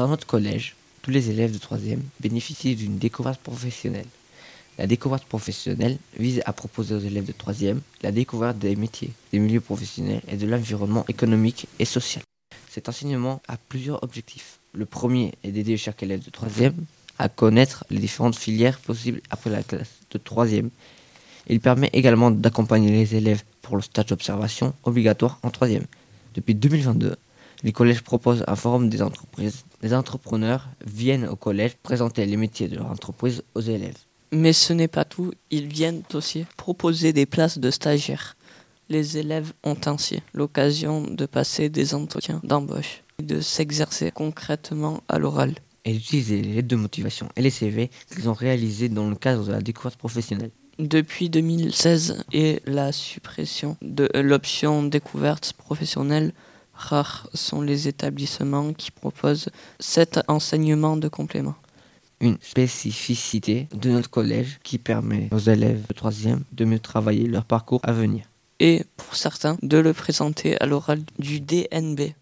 Dans notre collège, tous les élèves de 3e bénéficient d'une découverte professionnelle. La découverte professionnelle vise à proposer aux élèves de 3e la découverte des métiers, des milieux professionnels et de l'environnement économique et social. Cet enseignement a plusieurs objectifs. Le premier est d'aider chaque élève de 3e à connaître les différentes filières possibles après la classe de 3e. Il permet également d'accompagner les élèves pour le stage d'observation obligatoire en 3e. Depuis 2022, les collèges proposent un forum des entreprises. Les entrepreneurs viennent au collège présenter les métiers de leur entreprise aux élèves. Mais ce n'est pas tout, ils viennent aussi proposer des places de stagiaires. Les élèves ont ainsi l'occasion de passer des entretiens d'embauche et de s'exercer concrètement à l'oral. Et d'utiliser les lettres de motivation et les CV qu'ils ont réalisés dans le cadre de la découverte professionnelle. Depuis 2016 et la suppression de l'option découverte professionnelle, rares sont les établissements qui proposent cet enseignement de complément une spécificité de notre collège qui permet aux élèves de 3e de mieux travailler leur parcours à venir. Et pour certains, de le présenter à l'oral du DNB.